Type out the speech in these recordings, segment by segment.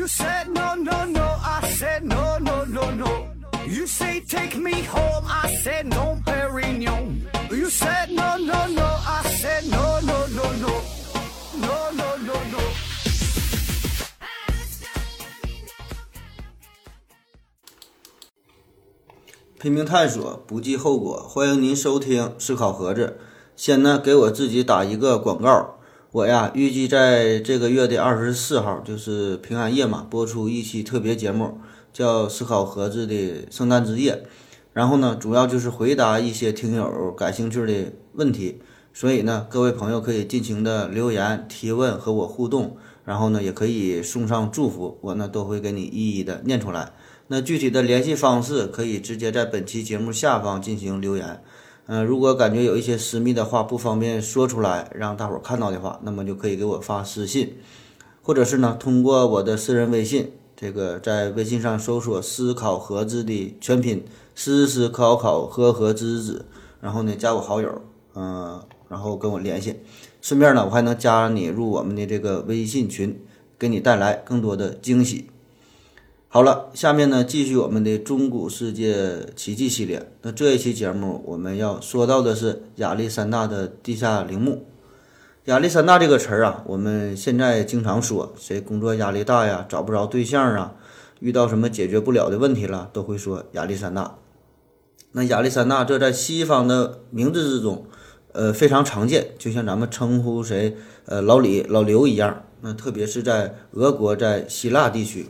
You said no, no, no. I said no, no, no, no. You say take me home. I said no, Perignon. You said no, no, no. I said no, no, no, no. No, no, no, no. 拼命探索，不计后果。欢迎您收听思考盒子。先呢，给我自己打一个广告。我呀，预计在这个月的二十四号，就是平安夜嘛，播出一期特别节目，叫《思考盒子的圣诞之夜》。然后呢，主要就是回答一些听友感兴趣的问题。所以呢，各位朋友可以尽情的留言提问和我互动，然后呢，也可以送上祝福，我呢都会给你一一的念出来。那具体的联系方式可以直接在本期节目下方进行留言。嗯、如果感觉有一些私密的话不方便说出来，让大伙儿看到的话，那么就可以给我发私信，或者是呢通过我的私人微信，这个在微信上搜索“思考盒子”的全拼“思思考考和和知知”，然后呢加我好友，嗯、然后跟我联系。顺便呢，我还能加你入我们的这个微信群，给你带来更多的惊喜。好了，下面呢继续我们的中古世界奇迹系列。那这一期节目我们要说到的是亚历山大的地下陵墓。亚历山大这个词儿啊，我们现在经常说，谁工作压力大呀，找不着对象啊，遇到什么解决不了的问题了，都会说亚历山大。那亚历山大这在西方的名字之中，呃非常常见，就像咱们称呼谁呃老李、老刘一样。那特别是在俄国、在希腊地区，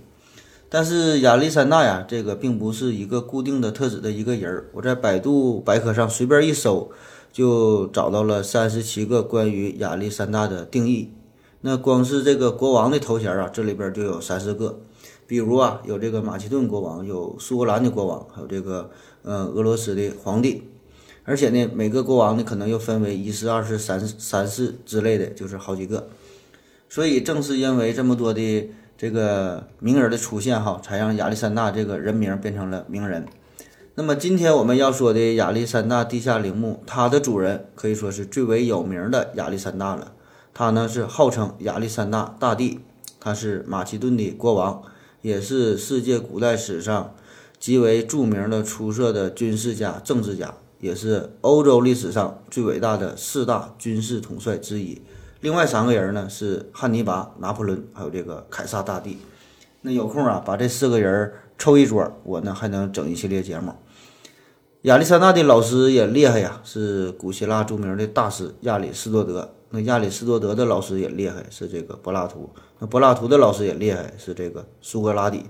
但是亚历山大呀，这个并不是一个固定的特指的一个人儿。我在百度百科上随便一搜，就找到了三十七个关于亚历山大的定义。那光是这个国王的头衔啊，这里边就有三四个。比如啊，有这个马其顿国王，有苏格兰的国王，还有这个呃俄罗斯的皇帝。而且呢，每个国王呢可能又分为一世、二世、三世、三世之类的，就是好几个。所以正是因为这么多的这个名人的出现哈，才让亚历山大这个人名变成了名人。那么今天我们要说的亚历山大地下陵墓，它的主人可以说是最为有名的亚历山大了。他呢是号称亚历山大大帝，他是马其顿的国王，也是世界古代史上极为著名的出色的军事家、政治家，也是欧洲历史上最伟大的四大军事统帅之一。另外三个人呢是汉尼拔、拿破仑，还有这个凯撒大帝。那有空啊，把这四个人凑一桌，我呢还能整一系列节目。亚历山大的老师也厉害呀，是古希腊著名的大师亚里士多德。那亚里士多德的老师也厉害，是这个柏拉图。那柏拉图的老师也厉害，是这个苏格拉底。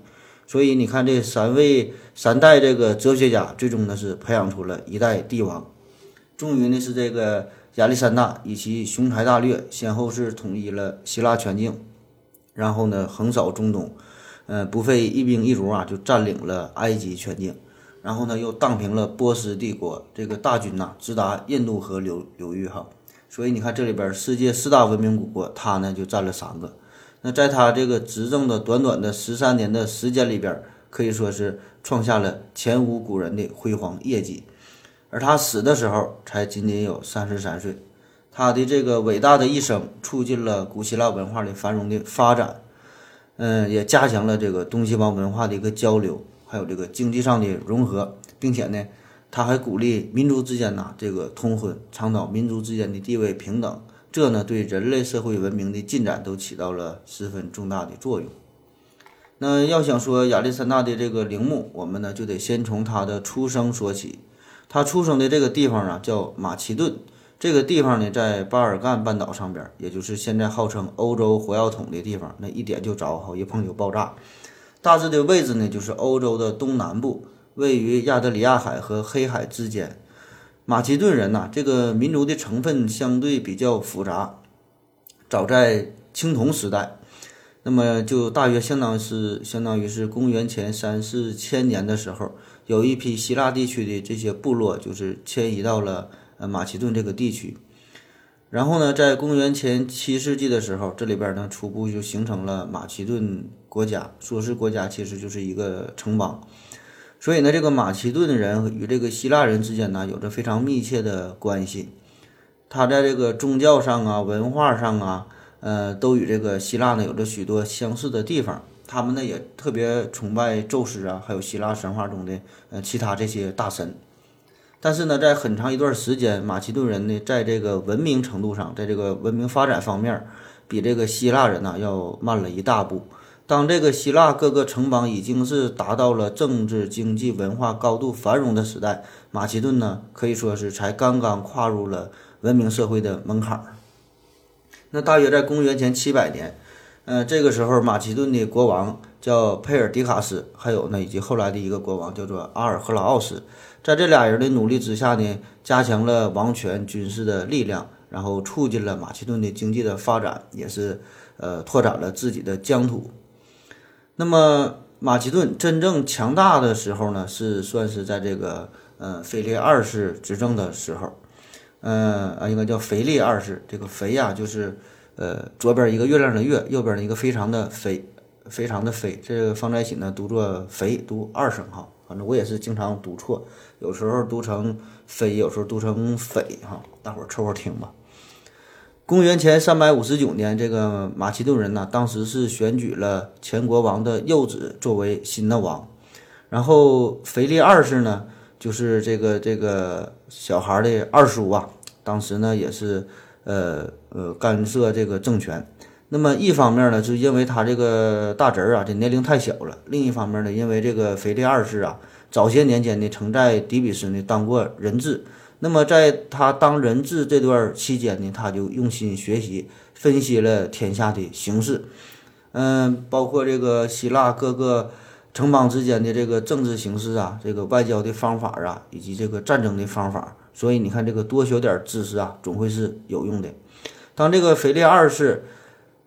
所以你看，这三位三代这个哲学家，最终呢是培养出了一代帝王。终于呢是这个亚历山大以其雄才大略，先后是统一了希腊全境，然后呢横扫中东，呃不费一兵一卒啊就占领了埃及全境，然后呢又荡平了波斯帝国，这个大军呐直达印度河流流域哈。所以你看这里边世界四大文明古国，他呢就占了三个。那在他这个执政的短短的十三年的时间里边，可以说是创下了前无古人的辉煌业绩。而他死的时候才仅仅有三十三岁，他的这个伟大的一生促进了古希腊文化的繁荣的发展，嗯，也加强了这个东西方文化的一个交流，还有这个经济上的融合，并且呢，他还鼓励民族之间呐这个通婚，倡导民族之间的地位平等，这呢对人类社会文明的进展都起到了十分重大的作用。那要想说亚历山大的这个陵墓，我们呢就得先从他的出生说起。他出生的这个地方啊，叫马其顿。这个地方呢，在巴尔干半岛上边，也就是现在号称欧洲火药桶的地方。那一点就着，好一碰就爆炸。大致的位置呢，就是欧洲的东南部，位于亚得里亚海和黑海之间。马其顿人呐、这个民族的成分相对比较复杂。早在青铜时代，那么就大约相当是相当于是公元前三四千年的时候。有一批希腊地区的这些部落，就是迁移到了呃马其顿这个地区。然后呢，在公元前七世纪的时候，这里边呢初步就形成了马其顿国家。说是国家，其实就是一个城邦。所以呢，这个马其顿人与这个希腊人之间呢有着非常密切的关系。他在这个宗教上啊、文化上啊，呃，都与这个希腊呢有着许多相似的地方。他们呢也特别崇拜宙斯啊，还有希腊神话中的呃其他这些大神。但是呢，在很长一段时间，马其顿人呢在这个文明程度上，在这个文明发展方面，比这个希腊人呢要慢了一大步。当这个希腊各个城邦已经是达到了政治、经济、文化高度繁荣的时代，马其顿呢可以说是才刚刚跨入了文明社会的门槛儿。那大约在公元前七百年，呃，这个时候马其顿的国王叫佩尔迪卡斯，还有呢以及后来的一个国王叫做阿尔赫拉奥斯。在这俩人的努力之下呢，加强了王权军事的力量，然后促进了马其顿的经济的发展，也是呃拓展了自己的疆土。那么马其顿真正强大的时候呢，是算是在这个呃腓力二世执政的时候，呃啊应该叫腓力二世。这个腓呀，就是呃左边一个月亮的月，右边的一个非常的非非常的非，这个放在一起呢，读作肥，读二声哈。反正我也是经常读错，有时候读成腓，有时候读成匪哈，大伙儿凑合听吧。公元前三百五十九年，这个马其顿人呢，当时是选举了前国王的幼子作为新的王，然后腓力二世呢，就是这个这个小孩的二叔啊，当时呢也是呃呃干涉这个政权。那么一方面呢，是因为他这个大侄儿啊，这年龄太小了；另一方面呢，因为这个腓力二世啊，早些年间呢，曾在底比斯呢当过人质。那么在他当人质这段期间呢，他就用心学习，分析了天下的形势，嗯，包括这个希腊各个城邦之间的这个政治形势啊，这个外交的方法啊，以及这个战争的方法。所以你看，这个多学点知识啊，总会是有用的。当这个腓力二世。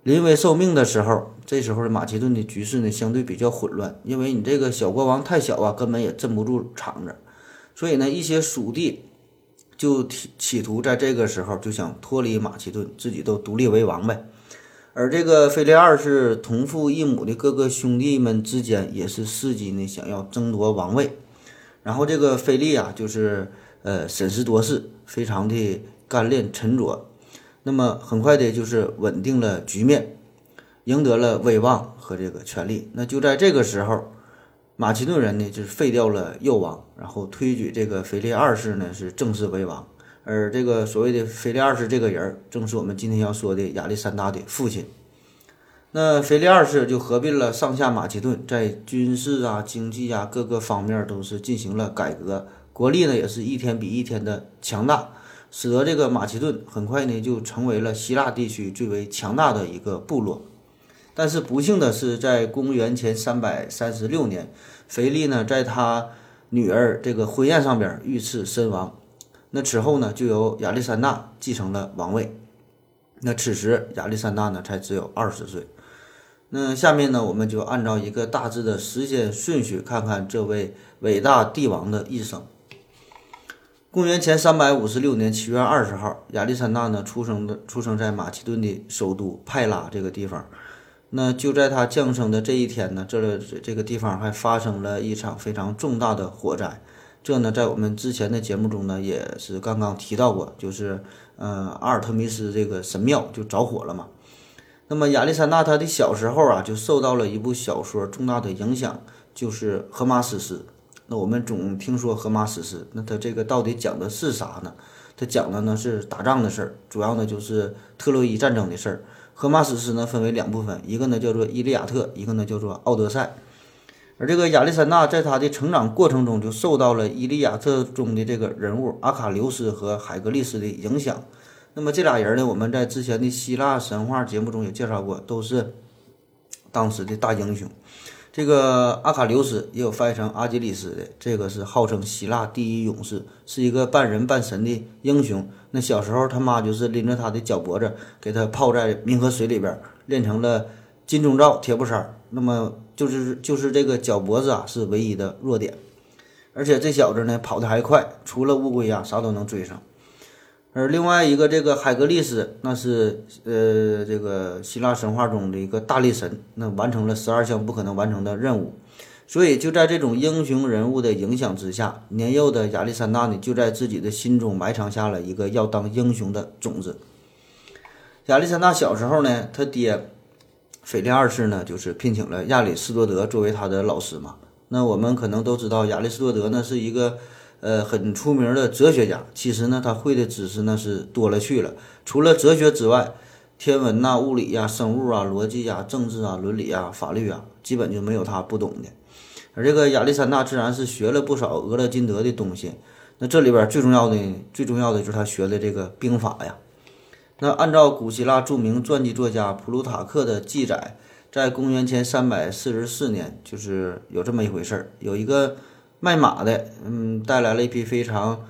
临危受命的时候，这时候的马其顿的局势呢相对比较混乱，因为你这个小国王太小啊，根本也镇不住场子，所以呢，一些属地就企企图在这个时候就想脱离马其顿，自己都独立为王呗。而这个腓力二世同父异母的各个兄弟们之间也是伺机呢想要争夺王位，然后这个菲利啊，就是呃审时度势，非常的干练沉着。那么很快的，就是稳定了局面，赢得了威望和这个权力。那就在这个时候，马其顿人呢就是废掉了幼王，然后推举这个腓力二世呢是正式为王。而这个所谓的腓力二世这个人，正是我们今天要说的亚历山大的父亲。那腓力二世就合并了上下马其顿，在军事啊、经济啊各个方面都是进行了改革，国力呢也是一天比一天的强大。使得这个马其顿很快呢就成为了希腊地区最为强大的一个部落，但是不幸的是，在公元前三百三十六年，腓力呢在他女儿这个婚宴上边遇刺身亡。那此后呢，就由亚历山大继承了王位。那此时亚历山大呢才只有二十岁。那下面呢，我们就按照一个大致的时间顺序，看看这位伟大帝王的一生。公元前三百五十六年七月二十号，亚历山大呢出生的出生在马其顿的首都派拉这个地方。那就在他降生的这一天呢，这这个地方还发生了一场非常重大的火灾。这呢，在我们之前的节目中呢，也是刚刚提到过，就是呃阿尔特弥斯这个神庙就着火了嘛。那么亚历山大他的小时候啊，就受到了一部小说重大的影响，就是《荷马史诗》。那我们总听说荷马史诗，那它这个到底讲的是啥呢？它讲的呢是打仗的事儿，主要呢就是特洛伊战争的事儿。荷马史诗呢分为两部分，一个呢叫做《伊利亚特》，一个呢叫做《奥德赛》。而这个亚历山大在他的成长过程中就受到了《伊利亚特》中的这个人物阿卡琉斯和海格力斯的影响。那么这俩人呢，我们在之前的希腊神话节目中也介绍过，都是当时的大英雄。这个阿卡琉斯也有翻译成阿基里斯的，这个是号称希腊第一勇士，是一个半人半神的英雄。那小时候他妈就是拎着他的脚脖子，给他泡在冥河水里边，练成了金钟罩铁布衫。那么就是就是这个脚脖子啊是唯一的弱点，而且这小子呢跑得还快，除了乌龟呀啥都能追上。而另外一个这个海格力斯，那是呃这个希腊神话中的一个大力神，那完成了十二项不可能完成的任务，所以就在这种英雄人物的影响之下，年幼的亚历山大呢就在自己的心中埋藏下了一个要当英雄的种子。亚历山大小时候呢，他爹腓力二世呢，就是聘请了亚里士多德作为他的老师嘛。那我们可能都知道，亚里士多德呢是一个呃很出名的哲学家。其实呢，他会的知识呢是多了去了，除了哲学之外，天文呐、物理呀、生物啊、逻辑呀、政治啊、伦理啊、法律啊，基本就没有他不懂的。而这个亚历山大自然是学了不少俄勒金德的东西。那这里边最重要的、最重要的就是他学的这个兵法呀。那按照古希腊著名传记作家普鲁塔克的记载，在公元前三百四十四年，就是有这么一回事儿：有一个卖马的，嗯，带来了一匹非常，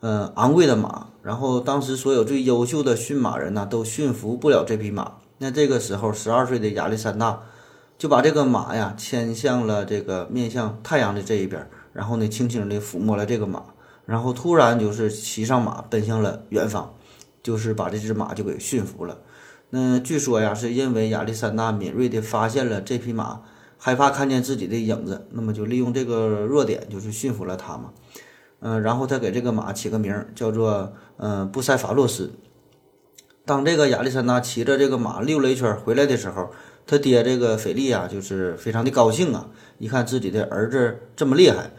呃，昂贵的马。然后当时所有最优秀的驯马人呢，都驯服不了这匹马。那这个时候，十二岁的亚历山大。就把这个马呀牵向了这个面向太阳的这一边，然后呢，轻轻地抚摸了这个马，然后突然就是骑上马奔向了远方，就是把这只马就给驯服了。那据说呀，是因为亚历山大敏锐地发现了这匹马害怕看见自己的影子，那么就利用这个弱点，就是驯服了它嘛。嗯，然后他给这个马起个名儿，叫做嗯布塞法洛斯。当这个亚历山大骑着这个马溜了一圈回来的时候。他爹这个腓力啊，就是非常的高兴啊！一看自己的儿子这么厉害，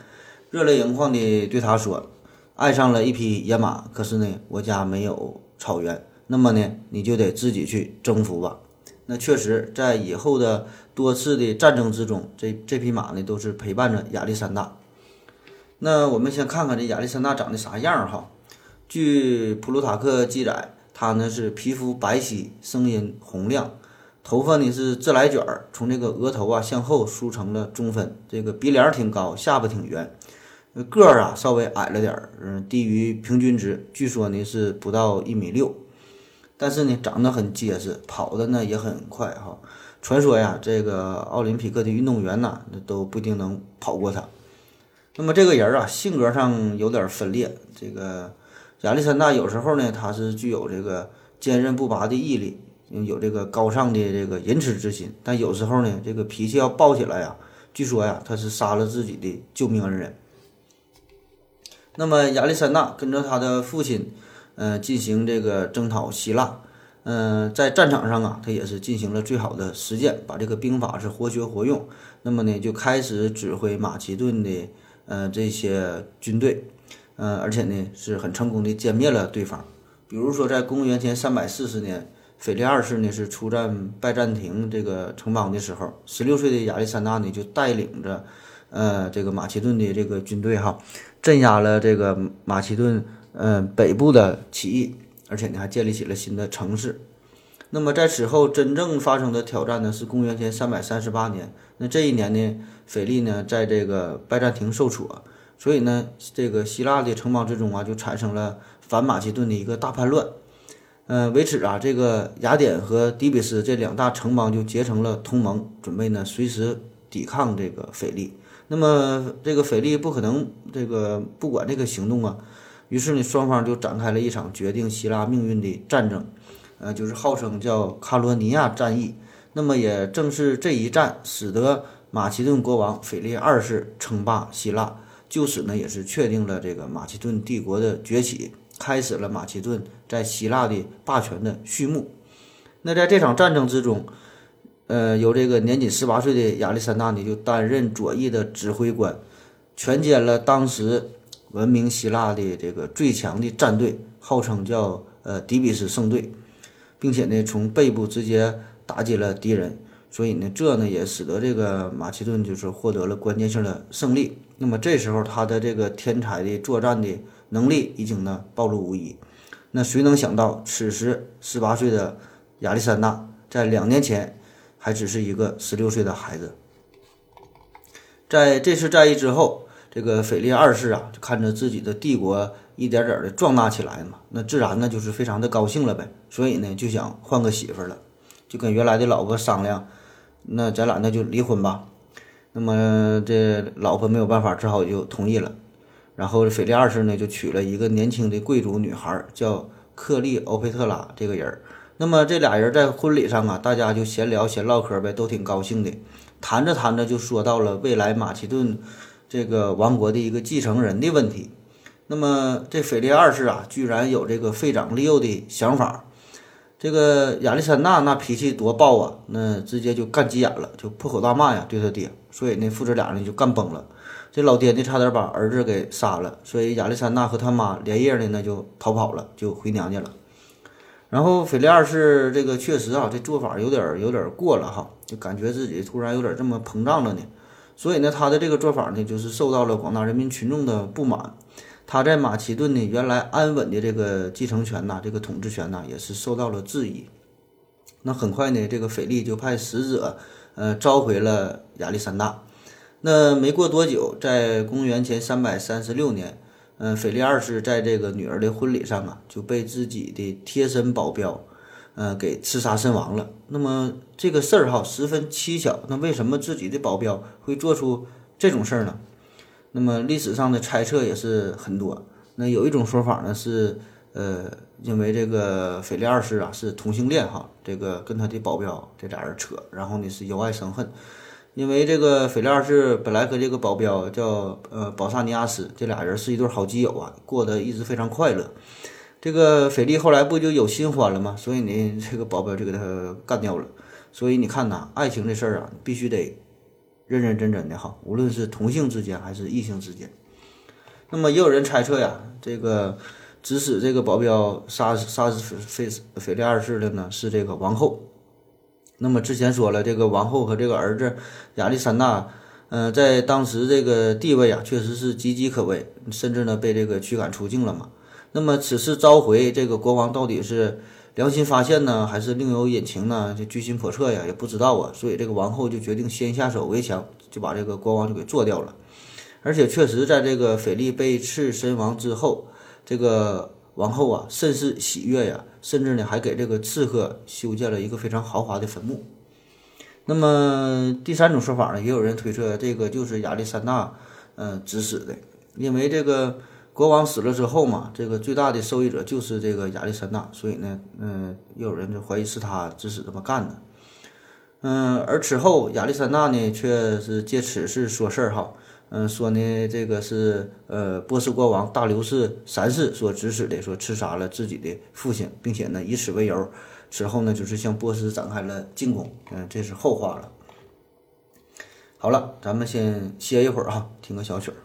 热泪盈眶的对他说：“爱上了一匹野马，可是呢，我家没有草原，那么呢，你就得自己去征服吧。”那确实，在以后的多次的战争之中，这这匹马呢，都是陪伴着亚历山大。那我们先看看这亚历山大长得啥样哈？据普鲁塔克记载，他呢是皮肤白皙，声音洪亮。头发呢是自来卷儿，从这个额头啊向后梳成了中分，这个鼻梁挺高，下巴挺圆，个儿啊稍微矮了点儿，嗯，低于平均值，据说呢是不到一米六，但是呢长得很结实，跑的呢也很快哈。传说呀，这个奥林匹克的运动员呐，那都不一定能跑过他。那么这个人啊，性格上有点分裂。这个亚历山大有时候呢，他是具有这个坚韧不拔的毅力。有这个高尚的这个仁慈之心，但有时候呢，这个脾气要暴起来呀。据说呀，他是杀了自己的救命恩人。那么亚历山大跟着他的父亲，呃，进行这个征讨希腊，嗯，在战场上啊，他也是进行了最好的实践，把这个兵法是活学活用。那么呢，就开始指挥马其顿的呃这些军队，呃，而且呢是很成功的歼灭了对方。比如说在公元前三百四十年。腓力二世呢是出战拜占庭这个城邦的时候，十六岁的亚历山大呢就带领着，呃，这个马其顿的这个军队哈，镇压了这个马其顿嗯北部的起义，而且呢还建立起了新的城市。那么在此后真正发生的挑战呢是公元前三百三十八年，那这一年呢，腓力呢在这个拜占庭受挫，所以呢这个希腊的城邦之中啊就产生了反马其顿的一个大叛乱。嗯，为此啊，这个雅典和底比斯这两大城邦就结成了同盟，准备呢随时抵抗这个腓力。那么这个腓力不可能这个不管这个行动啊，于是呢双方就展开了一场决定希腊命运的战争，呃，就是号称叫卡罗尼亚战役。那么也正是这一战，使得马其顿国王腓力二世称霸希腊，就此呢也是确定了这个马其顿帝国的崛起。开始了马其顿在希腊的霸权的序幕。那在这场战争之中，呃，由这个年仅十八岁的亚历山大呢，就担任左翼的指挥官，全歼了当时闻名希腊的这个最强的战队，号称叫呃底比斯圣队，并且呢，从背部直接打击了敌人。所以呢，这呢也使得这个马其顿就是获得了关键性的胜利。那么这时候，他的这个天才的作战的。能力已经呢暴露无遗，那谁能想到，此时十八岁的亚历山大在两年前还只是一个十六岁的孩子。在这次战役之后，这个腓力二世啊，就看着自己的帝国一点点的壮大起来嘛，那自然呢就是非常的高兴了呗，所以呢就想换个媳妇了，就跟原来的老婆商量，那咱俩那就离婚吧。那么这老婆没有办法，只好就同意了。然后腓力二世呢就娶了一个年轻的贵族女孩，叫克利欧佩特拉这个人儿。那么这俩人在婚礼上啊，大家就闲聊闲唠嗑呗，都挺高兴的。谈着谈着就说到了未来马其顿这个王国的一个继承人的问题。那么这腓力二世啊，居然有这个废长立幼的想法。这个亚历山大那脾气多暴啊，那直接就干急眼了，就破口大骂呀，对他爹。所以那，父子俩呢就干崩了。这老爹呢差点把儿子给杀了，所以亚历山大和他妈连夜的呢就逃跑了，就回娘家了。然后腓力二世这个确实啊，这做法有点有点过了哈，就感觉自己突然有点这么膨胀了呢。所以呢，他的这个做法呢，就是受到了广大人民群众的不满。他在马其顿呢，原来安稳的这个继承权呐，这个统治权呐，也是受到了质疑。那很快呢，这个腓力就派使者，呃，召回了亚历山大。那没过多久，在公元前三百三十六年，嗯，腓力二世在这个女儿的婚礼上啊，就被自己的贴身保镖，嗯，给刺杀身亡了。那么这个事儿哈，十分蹊跷。那为什么自己的保镖会做出这种事儿呢？那么历史上的猜测也是很多。那有一种说法呢是，呃，因为这个腓力二世啊是同性恋哈，这个跟他的保镖这俩人扯，然后呢是由爱生恨。因为这个腓力二世本来和这个保镖叫呃保萨尼亚斯这俩人是一对好基友啊，过得一直非常快乐。这个腓力后来不就有新欢了吗？所以呢，这个保镖就给他干掉了。所以你看呐，爱情这事儿啊，必须得。认认真真的哈，无论是同性之间还是异性之间，那么也有人猜测呀，这个指使这个保镖杀杀死腓腓力二世的呢是这个王后。那么之前说了，这个王后和这个儿子亚历山大，嗯，在当时这个地位啊，确实是岌岌可危，甚至呢被这个驱赶出境了嘛。那么此次召回这个国王到底是？良心发现呢，还是另有隐情呢？就居心叵测呀，也不知道啊。所以这个王后就决定先下手为强，就把这个国王就给做掉了。而且确实在这个腓力被刺身亡之后，这个王后啊甚是喜悦呀，甚至呢还给这个刺客修建了一个非常豪华的坟墓。那么第三种说法呢，也有人推测这个就是亚历山大嗯指使的，因为这个。国王死了之后嘛，这个最大的受益者就是这个亚历山大，所以呢，嗯，又有人就怀疑是他指使这么干的，嗯，而此后亚历山大呢，却是借此事说事儿哈，嗯，说呢这个是呃波斯国王大流士三世所指使的，说刺杀了自己的父亲，并且呢以此为由，此后呢就是向波斯展开了进攻，嗯，这是后话了。好了，咱们先歇一会儿哈，听个小曲儿。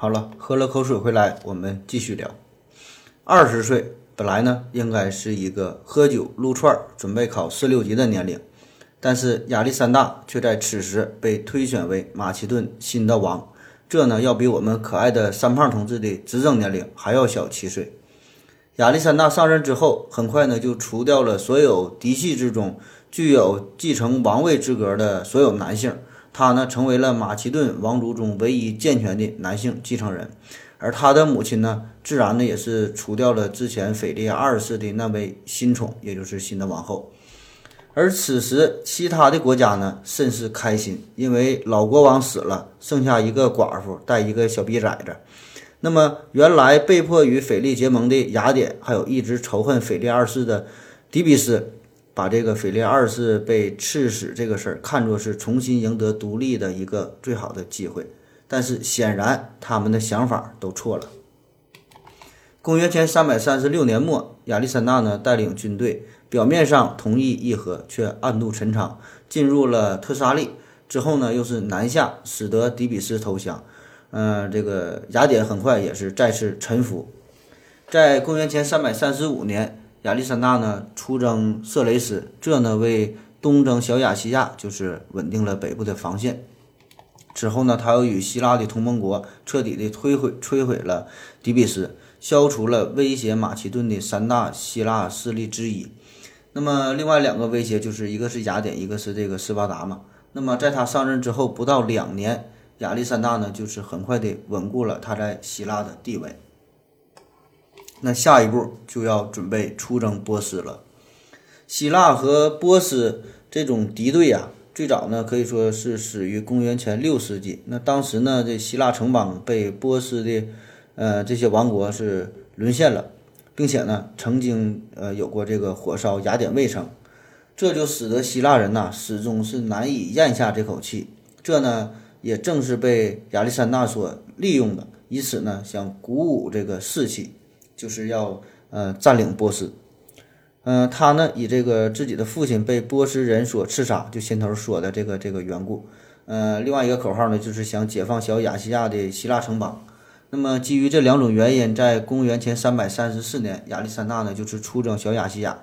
好了，喝了口水回来，我们继续聊。二十岁本来呢，应该是一个喝酒撸串、准备考四六级的年龄，但是亚历山大却在此时被推选为马其顿新的王，这呢要比我们可爱的三胖同志的执政年龄还要小七岁。亚历山大上任之后，很快呢就除掉了所有嫡系之中具有继承王位资格的所有男性。他呢，成为了马其顿王族中唯一健全的男性继承人，而他的母亲呢，自然呢也是除掉了之前腓力二世的那位新宠，也就是新的王后。而此时，其他的国家呢，甚是开心，因为老国王死了，剩下一个寡妇带一个小逼崽子。那么，原来被迫与腓力结盟的雅典，还有一直仇恨腓力二世的迪比斯。把这个腓力二世被刺死这个事儿看作是重新赢得独立的一个最好的机会，但是显然他们的想法都错了。公元前三百三十六年末，亚历山大呢带领军队，表面上同意议和，却暗度陈仓，进入了特沙利。之后呢，又是南下，使得底比斯投降。嗯，这个雅典很快也是再次臣服。在公元前三百三十五年。亚历山大呢出征色雷斯，这呢为东征小亚细亚就是稳定了北部的防线。之后呢，他又与希腊的同盟国彻底的摧毁摧毁了底比斯，消除了威胁马其顿的三大希腊势力之一。那么另外两个威胁就是一个是雅典，一个是这个斯巴达嘛。那么在他上任之后不到两年，亚历山大呢就是很快的稳固了他在希腊的地位。那下一步就要准备出征波斯了。希腊和波斯这种敌对呀，最早呢可以说是始于公元前六世纪。那当时呢，这希腊城邦被波斯的呃这些王国是沦陷了，并且呢，曾经呃有过这个火烧雅典卫城，这就使得希腊人呐始终是难以咽下这口气。这呢，也正是被亚历山大所利用的，以此呢想鼓舞这个士气，就是要呃占领波斯。嗯，他呢以这个自己的父亲被波斯人所刺杀，就先头说的这个这个缘故。呃，另外一个口号呢，就是想解放小亚细亚的希腊城邦。那么基于这两种原因，在公元前三百三十四年，亚历山大呢就是出征小亚细亚，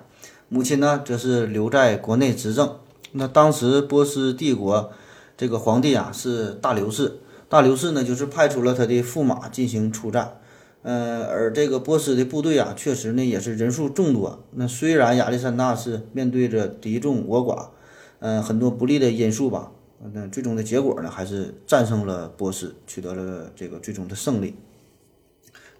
母亲呢则是留在国内执政。那当时波斯帝国这个皇帝啊是大流士，大流士呢就是派出了他的驸马进行出战。呃，而这个波斯的部队啊，确实呢也是人数众多。那虽然亚历山大是面对着敌众我寡，呃，很多不利的因素吧，那最终的结果呢，还是战胜了波斯，取得了这个最终的胜利。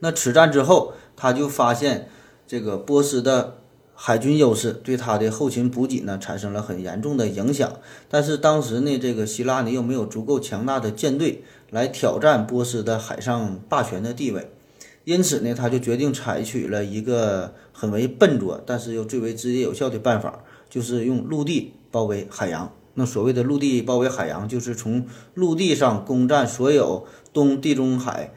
那此战之后，他就发现这个波斯的海军优势对他的后勤补给呢产生了很严重的影响。但是当时呢，这个希腊呢又没有足够强大的舰队来挑战波斯的海上霸权的地位。因此呢，他就决定采取了一个很为笨拙，但是又最为直接有效的办法，就是用陆地包围海洋。那所谓的陆地包围海洋，就是从陆地上攻占所有东地中海，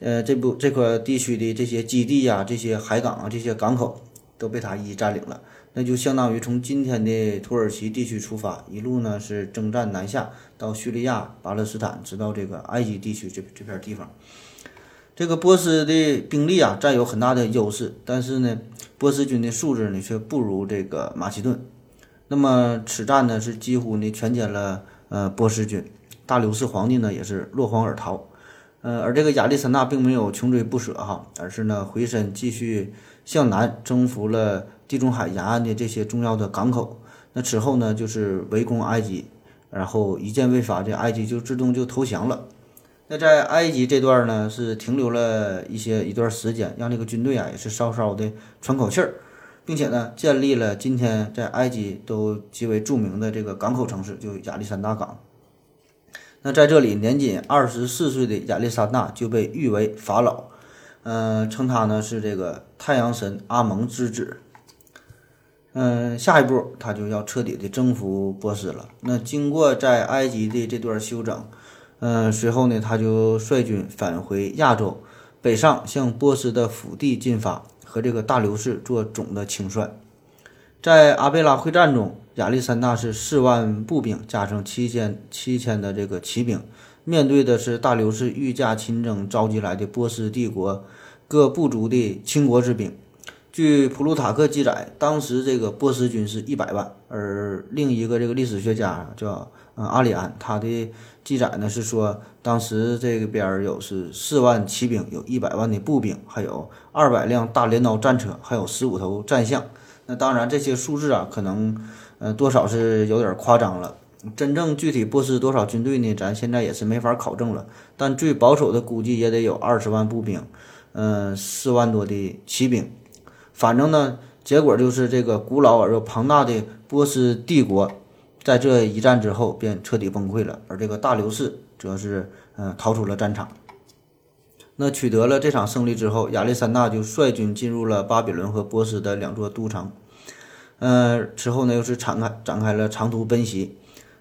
呃，这部这块地区的这些基地呀、这些海港啊、这些港口都被他一一占领了。那就相当于从今天的土耳其地区出发，一路呢是征战南下到叙利亚、巴勒斯坦，直到这个埃及地区这这片地方。这个波斯的兵力啊，占有很大的优势，但是呢，波斯军的素质呢却不如这个马其顿。那么此战呢，是几乎呢全歼了呃波斯军，大流士皇帝呢也是落荒而逃。呃，而这个亚历山大并没有穷追不舍哈，而是呢回身继续向南征服了地中海沿岸的这些重要的港口。那此后呢，就是围攻埃及，然后一箭未发，这埃及就自动就投降了。那在埃及这段呢，是停留了一些一段时间，让这个军队啊也是稍稍的喘口气儿，并且呢，建立了今天在埃及都极为著名的这个港口城市，就亚历山大港。那在这里，年仅二十四岁的亚历山大就被誉为法老，嗯，称他呢是这个太阳神阿蒙之子。嗯，下一步他就要彻底的征服波斯了。那经过在埃及的这段休整。嗯，随后呢，他就率军返回亚洲，北上向波斯的腹地进发，和这个大流士做总的清算。在阿贝拉会战中，亚历山大是四万步兵加上七千七千的这个骑兵，面对的是大流士御驾亲征召集来的波斯帝国各部族的倾国之兵。据普鲁塔克记载，当时这个波斯军是一百万，而另一个这个历史学家叫嗯阿里安，他的。记载呢是说，当时这个边儿有是四万骑兵，有一百万的步兵，还有二百辆大镰刀战车，还有十五头战象。那当然这些数字啊，可能呃多少是有点夸张了。真正具体波斯多少军队呢？咱现在也是没法考证了。但最保守的估计也得有二十万步兵，嗯，四万多的骑兵。反正呢，结果就是这个古老而又庞大的波斯帝国。在这一战之后，便彻底崩溃了。而这个大流士则是，嗯，逃出了战场。那取得了这场胜利之后，亚历山大就率军进入了巴比伦和波斯的两座都城。嗯，之后呢，又是展开展开了长途奔袭。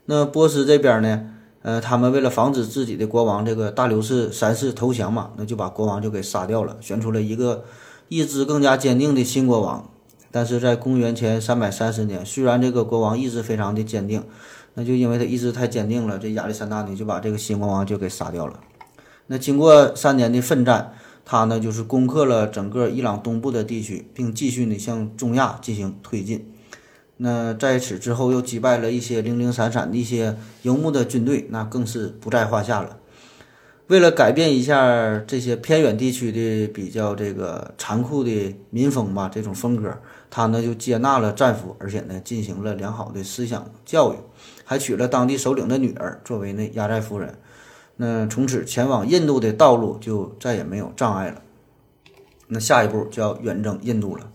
那波斯这边呢，呃，他们为了防止自己的国王这个大流士三世投降嘛，那就把国王就给杀掉了，选出了一个意志更加坚定的新国王。但是在公元前三百三十年，虽然这个国王意志非常的坚定，那就因为他意志太坚定了，这亚历山大呢就把这个新国王就给杀掉了。那经过三年的奋战，他呢就是攻克了整个伊朗东部的地区，并继续呢向中亚进行推进。那在此之后又击败了一些零零散散的一些游牧的军队，那更是不在话下了。为了改变一下这些偏远地区的比较这个残酷的民风吧，这种风格，他呢就接纳了战俘，而且呢进行了良好的思想教育，还娶了当地首领的女儿作为那压寨夫人。那从此前往印度的道路就再也没有障碍了。那下一步就要远征印度了。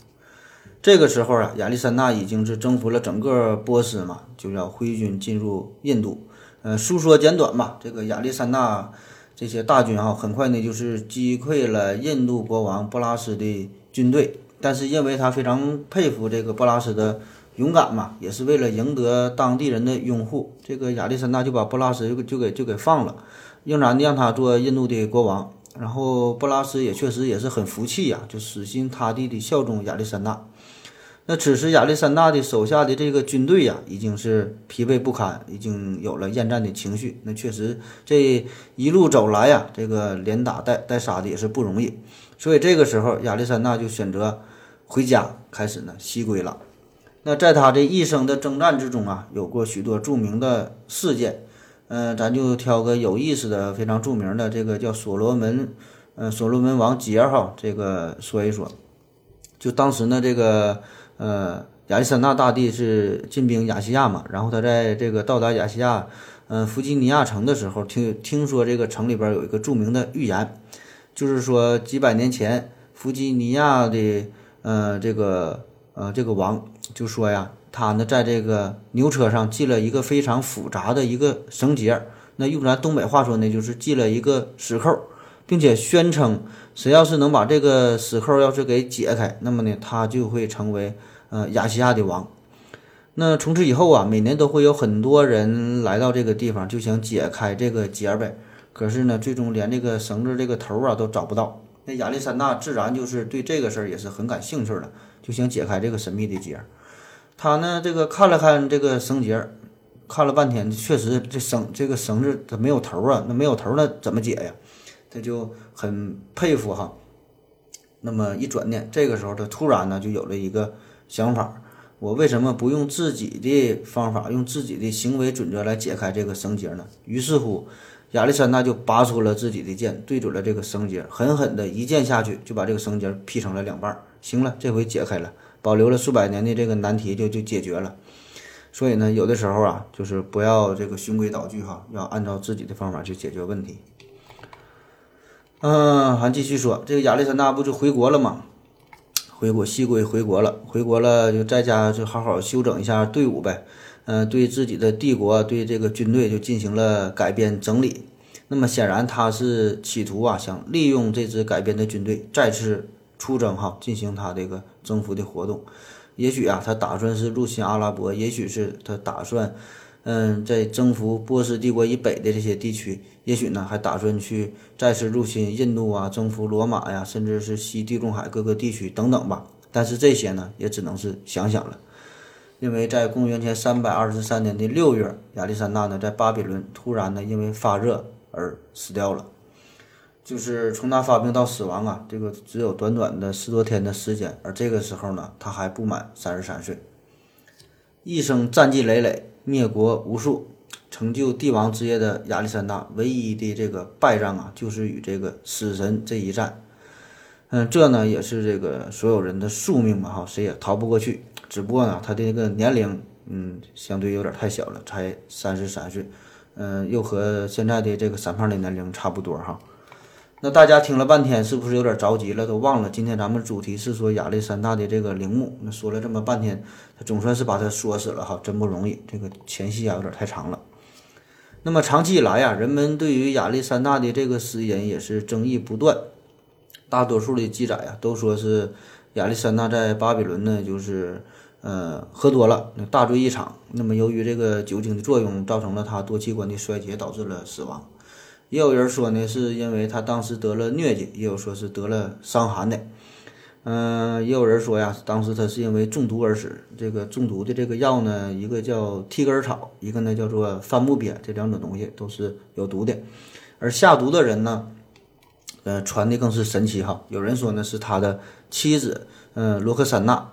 这个时候啊，亚历山大已经是征服了整个波斯嘛，就要挥军进入印度。呃，述说简短吧，这个亚历山大这些大军哈，很快呢就是击溃了印度国王布拉斯的军队。但是因为他非常佩服这个布拉斯的勇敢嘛，也是为了赢得当地人的拥护，这个亚历山大就把布拉斯就就给就给放了，仍然的让他做印度的国王。然后布拉斯也确实也是很服气呀，就死心塌地的效忠亚历山大。那此时亚历山大的手下的这个军队呀，已经是疲惫不堪，已经有了厌战的情绪。那确实这一路走来呀，这个连打带带杀的也是不容易。所以这个时候亚历山大就选择回家，开始呢西归了。那在他这一生的征战之中啊，有过许多著名的事件。嗯，咱就挑个有意思的、非常著名的这个叫所罗门，呃，所罗门王杰哈，这个说一说。就当时呢，这个。呃，亚历山大大帝是进兵亚细亚嘛，然后他在这个到达亚细亚，嗯，弗吉尼亚城的时候，听听说这个城里边有一个著名的预言，就是说几百年前弗吉尼亚的呃这个呃这个王就说呀，他呢在这个牛车上系了一个非常复杂的一个绳结，那用咱东北话说呢，就是系了一个死扣，并且宣称谁要是能把这个死扣要是给解开，那么呢他就会成为。呃，亚细亚的王，那从此以后啊，每年都会有很多人来到这个地方，就想解开这个结呗。可是呢，最终连这个绳子这个头啊都找不到。亚历山大自然就是对这个事儿也是很感兴趣的，就想解开这个神秘的结。他呢，这个看了看这个绳结，看了半天，确实这绳这个绳子它没有头啊，那没有头那怎么解呀？他就很佩服哈。那么一转念，这个时候他突然呢就有了一个。想法，我为什么不用自己的方法，用自己的行为准则来解开这个绳结呢？于是乎，亚历山大就拔出了自己的剑，对准了这个绳结，狠狠的一剑下去，就把这个绳结劈成了两半。行了，这回解开了，保留了数百年的这个难题就就解决了。所以呢，有的时候啊，就是不要这个循规蹈矩哈，要按照自己的方法去解决问题。嗯，还继续说，这个亚历山大不就回国了吗？回国西归回国了，回国了就在家就好好休整一下队伍呗，嗯，对自己的帝国对这个军队就进行了改编整理。那么显然他是企图啊，想利用这支改编的军队再次出征哈，进行他这个征服的活动。也许啊，他打算是入侵阿拉伯，也许是他打算。嗯，在征服波斯帝国以北的这些地区，也许呢还打算去再次入侵印度啊，征服罗马呀，甚至是西地中海各个地区等等吧。但是这些呢，也只能是想想了。因为在公元前三百二十三年的六月，亚历山大呢在巴比伦突然呢因为发热而死掉了。就是从他发病到死亡啊，这个只有短短的十多天的时间。而这个时候呢，他还不满三十三岁，一生战绩累累。灭国无数，成就帝王之业的亚历山大，唯一的这个败仗啊，就是与这个死神这一战。嗯，这呢也是这个所有人的宿命嘛，哈，谁也逃不过去。只不过呢，他的这个年龄，嗯，相对有点太小了，才三十三岁，嗯，又和现在的这个三胖的年龄差不多，哈。那大家听了半天，是不是有点着急了？都忘了今天咱们主题是说亚历山大的这个陵墓。那说了这么半天，他总算是把他说死了哈，真不容易。这个前戏啊有点太长了。那么长期以来呀，人们对于亚历山大的这个死因也是争议不断。大多数的记载呀都说是亚历山大在巴比伦呢，就是呃喝多了，大醉一场。那么由于这个酒精的作用，造成了他多器官的衰竭，导致了死亡。也有人说呢，是因为他当时得了疟疾，也有说是得了伤寒的，嗯，也有人说呀，当时他是因为中毒而死。这个中毒的这个药呢，一个叫替根草，一个呢叫做番木鳖，这两种东西都是有毒的。而下毒的人呢，呃，传的更是神奇哈。有人说呢是他的妻子，嗯，罗克珊娜，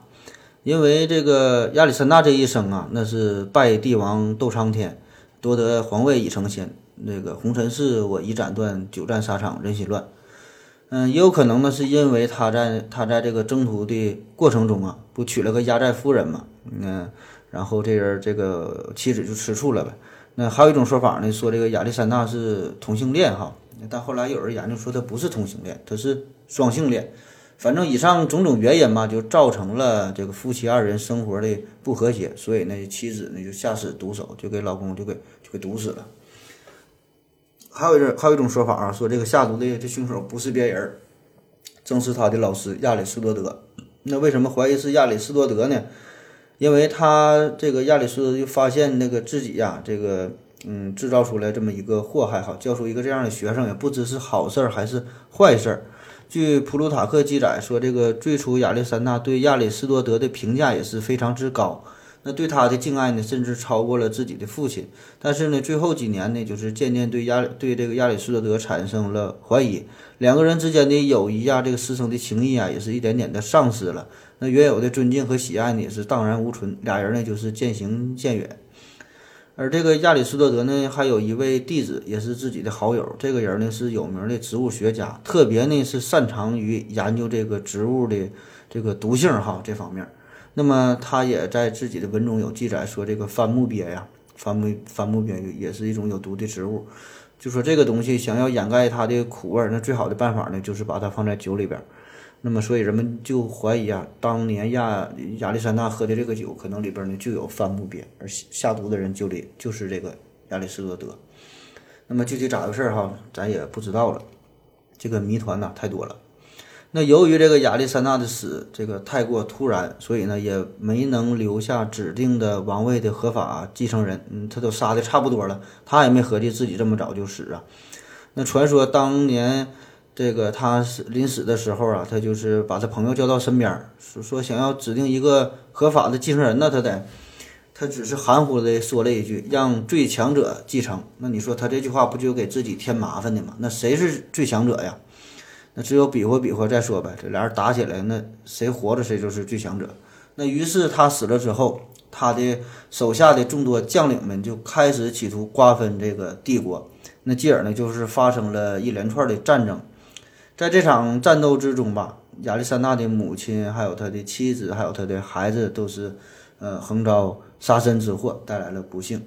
因为这个亚历山大这一生啊，那是拜帝王斗苍天，夺得皇位已成仙。那个红尘事我已斩断，久战沙场人心乱。嗯，也有可能呢，是因为他在他在这个征途的过程中啊，不娶了个压寨夫人嘛，嗯，然后这人这个妻子就吃醋了呗。那还有一种说法呢，说这个亚历山大是同性恋哈，但后来有人研究说他不是同性恋，他是双性恋。反正以上种种原因吧，就造成了这个夫妻二人生活的不和谐，所以呢，妻子呢就下死毒手，就给老公就给就给毒死了。还有一种还有一种说法啊，说这个下毒的这凶手不是别人，正是他的老师亚里士多德。那为什么怀疑是亚里士多德呢？因为他这个亚里士多德就发现那个自己呀，这个嗯制造出来这么一个祸害，哈，教出一个这样的学生，也不知是好事儿还是坏事儿。据普鲁塔克记载说，这个最初亚历山大对亚里士多德的评价也是非常之高。那对他的敬爱呢，甚至超过了自己的父亲。但是呢，最后几年呢，就是渐渐对亚对这个亚里士多德产生了怀疑，两个人之间的友谊啊，这个师生的情谊啊，也是一点点的丧失了。那原有的尊敬和喜爱呢，也是荡然无存。俩人呢，就是渐行渐远。而这个亚里士多德呢，还有一位弟子，也是自己的好友。这个人呢，是有名的植物学家，特别呢是擅长于研究这个植物的这个毒性哈这方面。那么他也在自己的文中有记载说，这个番木鳖呀，番木番木鳖也是一种有毒的植物。就说这个东西想要掩盖它的苦味，那最好的办法呢，就是把它放在酒里边。那么所以人们就怀疑啊，当年亚亚历山大喝的这个酒，可能里边呢就有番木鳖，而下毒的人就里就是这个亚里士多德。那么具体咋回事哈，咱也不知道了。这个谜团呐太多了。那由于这个亚历山大的死这个太过突然，所以呢也没能留下指定的王位的合法继承人。嗯，他都杀的差不多了，他也没合计自己这么早就死啊。那传说当年这个他死临死的时候啊，他就是把他朋友叫到身边，说说想要指定一个合法的继承人呢，他得，他只是含糊的说了一句让最强者继承。那你说他这句话不就给自己添麻烦的吗？那谁是最强者呀？那只有比划比划再说呗，这俩人打起来，那谁活着谁就是最强者。那于是他死了之后，他的手下的众多将领们就开始企图瓜分这个帝国。那继而呢，就是发生了一连串的战争。在这场战斗之中吧，亚历山大的母亲、还有他的妻子、还有他的孩子，都是呃横遭杀身之祸，带来了不幸。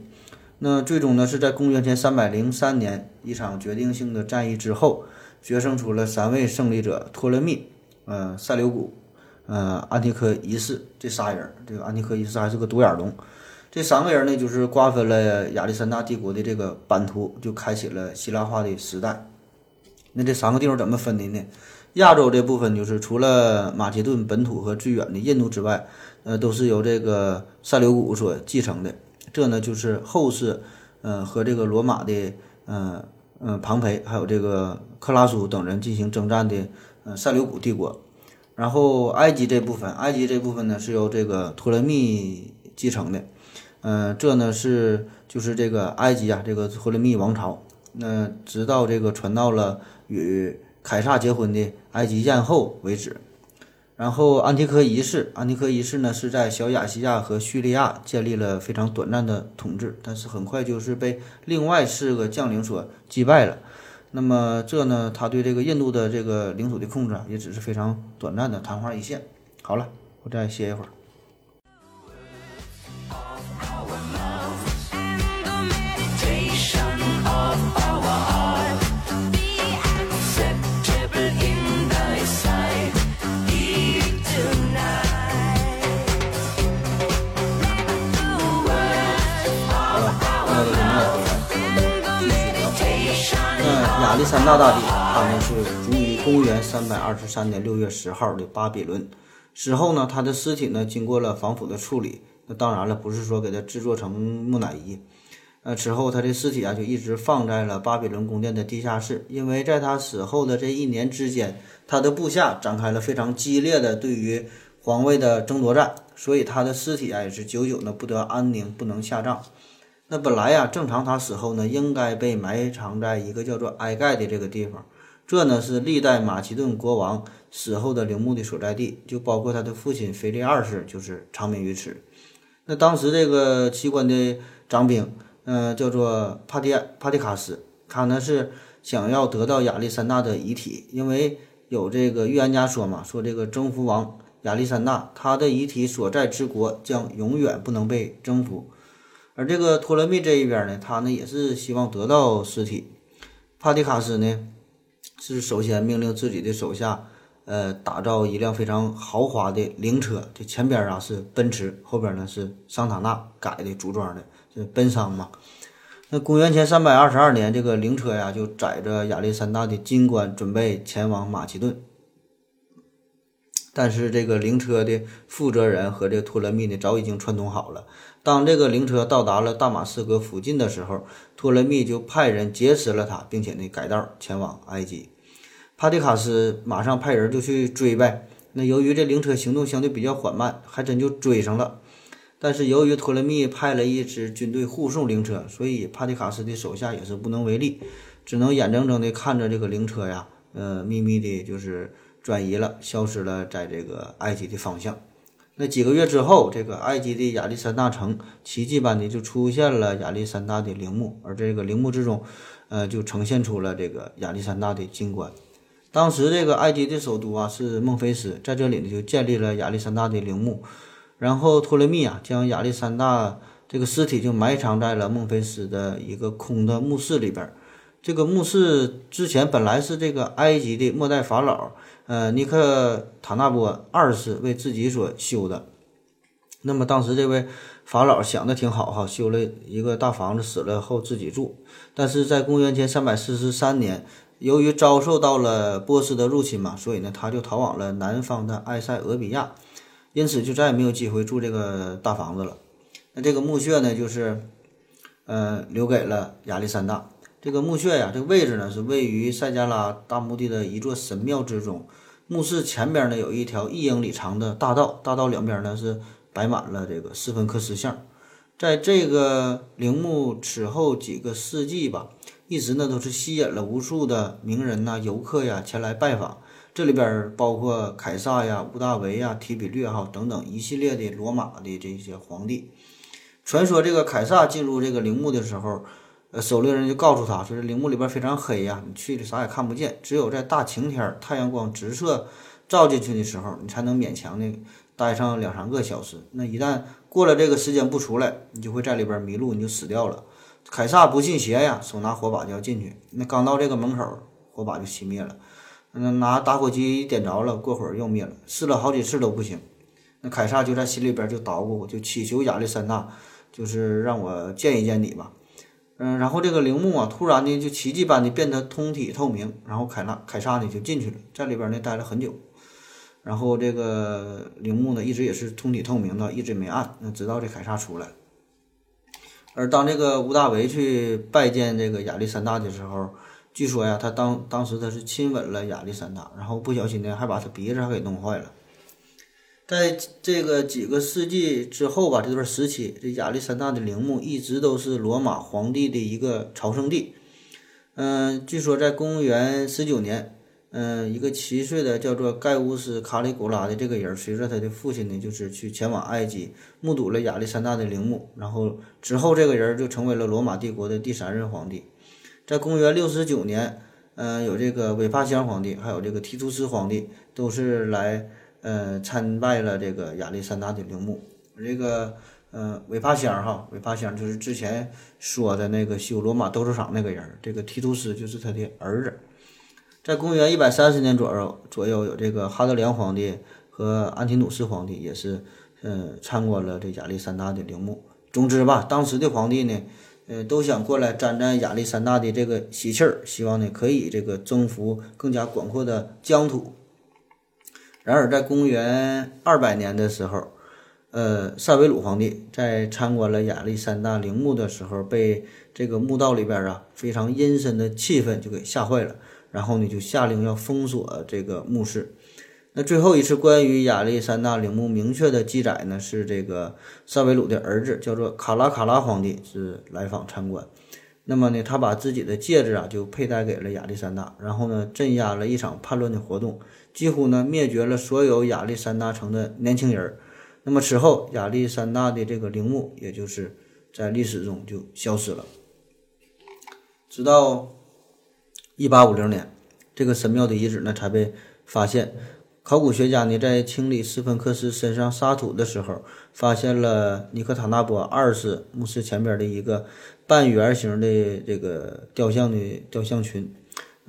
那最终呢，是在公元前三百零三年一场决定性的战役之后。决胜出了三位胜利者：托勒密、呃塞琉古、呃安提柯一世这仨人。这个安提柯一世还是个独眼龙。这三个人呢，就是瓜分了亚历山大帝国的这个版图，就开启了希腊化的时代。那这三个地方怎么分的呢？亚洲这部分就是除了马其顿本土和最远的印度之外，呃，都是由这个塞琉古所继承的。这呢，就是后世，呃，和这个罗马的，呃。嗯，庞培还有这个克拉苏等人进行征战的，呃，塞琉古帝国。然后埃及这部分，埃及这部分呢是由这个托勒密继承的。嗯，这呢是就是这个埃及啊，这个托勒密王朝。那直到这个传到了与凯撒结婚的埃及艳后为止。然后安提柯一世，安提柯一世呢是在小亚细亚和叙利亚建立了非常短暂的统治，但是很快就是被另外四个将领所击败了。那么这呢，他对这个印度的这个领土的控制啊，也只是非常短暂的昙花一现。好了，我再歇一会儿。亚历山大大帝，他呢是卒于公元三百二十三年六月十号的巴比伦。死后呢，他的尸体呢经过了防腐的处理。那当然了，不是说给他制作成木乃伊。呃，此后他的尸体啊就一直放在了巴比伦宫殿的地下室。因为在他死后的这一年之间，他的部下展开了非常激烈的对于皇位的争夺战，所以他的尸体啊也是久久呢不得安宁，不能下葬。那本来呀，正常他死后呢，应该被埋藏在一个叫做埃盖的这个地方。这呢是历代马其顿国王死后的陵墓的所在地，就包括他的父亲腓力二世就是长眠于此。那当时这个奇观的长兵，嗯，叫做帕蒂帕蒂卡斯，他呢是想要得到亚历山大的遗体，因为有这个预言家说嘛，说这个征服王亚历山大他的遗体所在之国将永远不能被征服。而这个托勒密这一边呢，他呢也是希望得到尸体。帕蒂卡斯呢是首先命令自己的手下，呃，打造一辆非常豪华的灵车，这前边啊是奔驰，后边呢是桑塔纳改的组装的，这奔桑嘛。那公元前三百二十二年，这个灵车呀就载着亚历山大的金冠，准备前往马其顿。但是这个灵车的负责人和这个托勒密呢，早已经串通好了。当这个灵车到达了大马士革附近的时候，托勒密就派人劫持了他，并且呢改道前往埃及。帕蒂卡斯马上派人就去追呗。那由于这灵车行动相对比较缓慢，还真就追上了。但是由于托勒密派了一支军队护送灵车，所以帕蒂卡斯的手下也是无能为力，只能眼睁睁地看着这个灵车呀，呃，秘密的就是转移了，消失了在这个埃及的方向。那几个月之后，这个埃及的亚历山大城奇迹般的就出现了亚历山大的陵墓，而这个陵墓之中，呃，就呈现出了这个亚历山大的金冠。当时这个埃及的首都啊是孟菲斯，在这里呢就建立了亚历山大的陵墓，然后托勒密啊将亚历山大这个尸体就埋藏在了孟菲斯的一个空的墓室里边。这个墓室之前本来是这个埃及的末代法老呃尼克塔纳波二世为自己所修的。那么当时这位法老想的挺好哈，修了一个大房子，死了后自己住。但是在公元前三百四十三年。由于遭受到了波斯的入侵嘛，所以呢，他就逃往了南方的埃塞俄比亚，因此就再也没有机会住这个大房子了。那这个墓穴呢，就是，呃，留给了亚历山大。这个墓穴呀，这个位置呢，是位于塞加拉大墓地的一座神庙之中。墓室前边呢，有一条一英里长的大道，大道两边呢是摆满了这个斯芬克斯像。在这个陵墓此后几个世纪吧。一直呢都是吸引了无数的名人呐、游客呀前来拜访。这里边包括凯撒呀、屋大维呀、提比略哈等等一系列的罗马的这些皇帝。传说这个凯撒进入这个陵墓的时候，呃，守陵人就告诉他说：“这陵墓里边非常黑呀，你去的啥也看不见，只有在大晴天太阳光直射照进去的时候，你才能勉强的待上两三个小时。那一旦过了这个时间不出来，你就会在里边迷路，你就死掉了。”凯撒不信邪呀，手拿火把就要进去。那刚到这个门口，火把就熄灭了。那拿打火机点着了，过会儿又灭了。试了好几次都不行。那凯撒就在心里边就捣鼓，就祈求亚历山大，就是让我见一见你吧。嗯，然后这个陵墓啊，突然呢就奇迹般的变得通体透明。然后凯纳凯撒呢就进去了，在里边呢待了很久。然后这个陵墓呢一直也是通体透明的，一直没暗。那直到这凯撒出来。而当这个吴大维去拜见这个亚历山大的时候，据说呀，他当当时他是亲吻了亚历山大，然后不小心呢，还把他鼻子还给弄坏了。在这个几个世纪之后吧，这段时期，这亚历山大的陵墓一直都是罗马皇帝的一个朝圣地。嗯，据说在公元十九年。嗯，一个七岁的叫做盖乌斯·卡里古拉的这个人，随着他的父亲呢，就是去前往埃及，目睹了亚历山大的陵墓。然后之后，这个人就成为了罗马帝国的第三任皇帝。在公元六十九年，嗯，有这个韦帕乡皇帝，还有这个提图斯皇帝，都是来呃参拜了这个亚历山大的陵墓。这个呃韦帕乡哈，韦帕乡就是之前说的那个修罗马斗兽场那个人，这个提图斯就是他的儿子。在公元一百三十年左右，左右有这个哈德良皇帝和安提努斯皇帝也是，呃，参观了这亚历山大的陵墓。总之吧，当时的皇帝呢，呃，都想过来沾沾亚历山大的这个喜气儿，希望呢可以这个征服更加广阔的疆土。然而，在公元二百年的时候，呃，塞维鲁皇帝在参观了亚历山大陵墓的时候，被这个墓道里边啊非常阴森的气氛就给吓坏了。然后呢，就下令要封锁这个墓室。那最后一次关于亚历山大陵墓明确的记载呢，是这个萨维鲁的儿子叫做卡拉卡拉皇帝是来访参观。那么呢，他把自己的戒指啊就佩戴给了亚历山大，然后呢，镇压了一场叛乱的活动，几乎呢灭绝了所有亚历山大城的年轻人。那么此后，亚历山大的这个陵墓也就是在历史中就消失了，直到。一八五零年，这个神庙的遗址呢才被发现。考古学家呢在清理斯芬克斯身上沙土的时候，发现了尼克塔纳波二世墓室前边的一个半圆形的这个雕像的雕像群。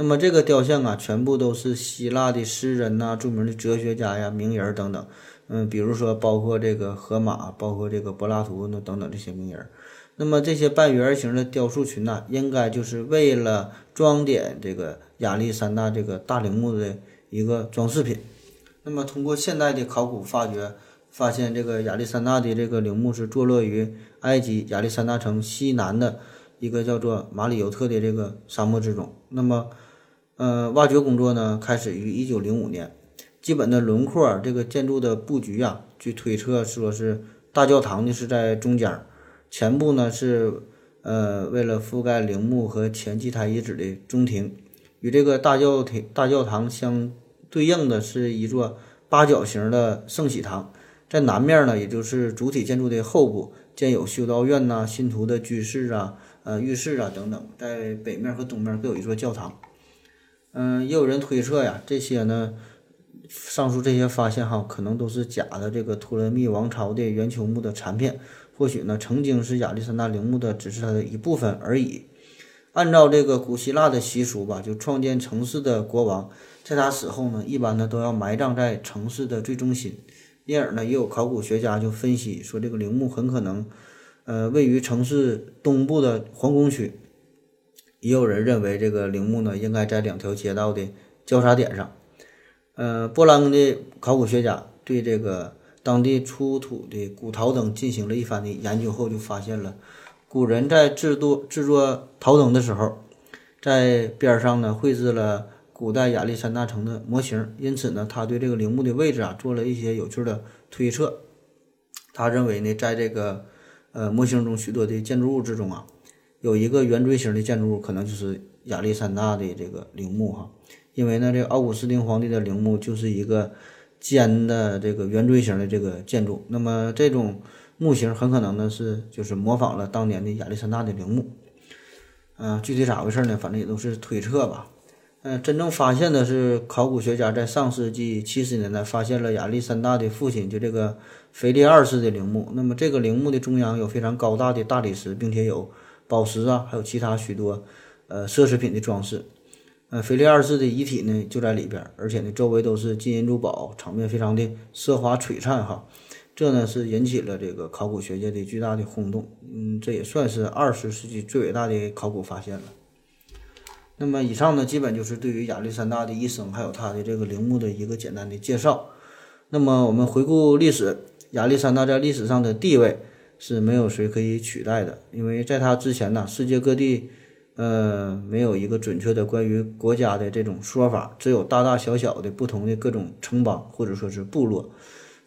那么这个雕像啊，全部都是希腊的诗人呐、著名的哲学家呀、名人等等。嗯，比如说包括这个荷马，包括这个柏拉图那等等这些名人。那么这些半圆形的雕塑群呐，应该就是为了装点这个亚历山大这个大陵墓的一个装饰品。那么通过现代的考古发掘，发现这个亚历山大的这个陵墓是坐落于埃及亚历山大城西南的一个叫做马里尤特的这个沙漠之中。那么，呃，挖掘工作呢开始于一九零五年。基本的轮廓，这个建筑的布局啊，据推测说是大教堂呢是在中间，前部呢是呃为了覆盖陵墓和前祭台遗址的中庭，与这个大教廷大教堂相对应的是一座八角形的圣喜堂，在南面呢，也就是主体建筑的后部建有修道院呐、信徒的居室啊、呃浴室啊等等，在北面和东面各有一座教堂。嗯，也有人推测呀，这些呢。上述这些发现哈，可能都是假的。这个托勒密王朝的圆球墓的残片，或许呢曾经是亚历山大陵墓的，只是它的一部分而已。按照这个古希腊的习俗吧，就创建城市的国王，在他死后呢，一般呢都要埋葬在城市的最中心。因而呢，也有考古学家就分析说，这个陵墓很可能，呃，位于城市东部的皇宫区。也有人认为，这个陵墓呢应该在两条街道的交叉点上。呃，波兰的考古学家对这个当地出土的古陶灯进行了一番的研究后，就发现了古人在制作制作陶灯的时候，在边上呢绘制了古代亚历山大城的模型。因此呢，他对这个陵墓的位置啊做了一些有趣的推测。他认为呢，在这个呃模型中许多的建筑物之中啊，有一个圆锥形的建筑物，可能就是亚历山大的这个陵墓哈。因为呢，这个奥古斯丁皇帝的陵墓就是一个尖的这个圆锥形的这个建筑，那么这种木型很可能呢是就是模仿了当年的亚历山大的陵墓。嗯，具体咋回事呢？反正也都是推测吧。嗯，真正发现的是考古学家在上世纪七十年代发现了亚历山大的父亲就这个腓力二世的陵墓。那么这个陵墓的中央有非常高大的大理石，并且有宝石啊，还有其他许多呃奢侈品的装饰。呃，腓力二世的遗体呢就在里边，而且呢周围都是金银珠宝，场面非常的奢华璀璨哈。这呢是引起了这个考古学界的巨大的轰动，嗯，这也算是二十世纪最伟大的考古发现了。那么以上呢基本就是对于亚历山大的一生还有他的这个陵墓的一个简单的介绍。那么我们回顾历史，亚历山大在历史上的地位是没有谁可以取代的，因为在他之前呢，世界各地。呃，没有一个准确的关于国家的这种说法，只有大大小小的不同的各种城邦或者说是部落。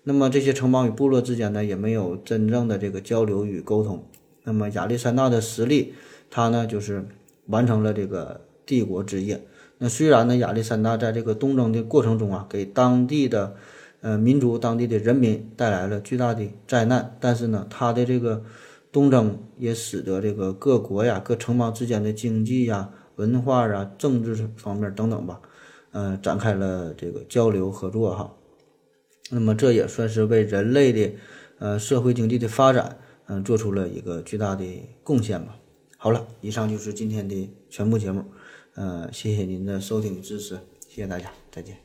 那么这些城邦与部落之间呢，也没有真正的这个交流与沟通。那么亚历山大的实力，他呢就是完成了这个帝国之业。那虽然呢，亚历山大在这个东征的过程中啊，给当地的呃民族、当地的人民带来了巨大的灾难，但是呢，他的这个。东征也使得这个各国呀、各城邦之间的经济呀、文化啊、政治方面等等吧，呃，展开了这个交流合作哈。那么这也算是为人类的呃社会经济的发展，嗯，做出了一个巨大的贡献吧。好了，以上就是今天的全部节目，呃，谢谢您的收听支持，谢谢大家，再见。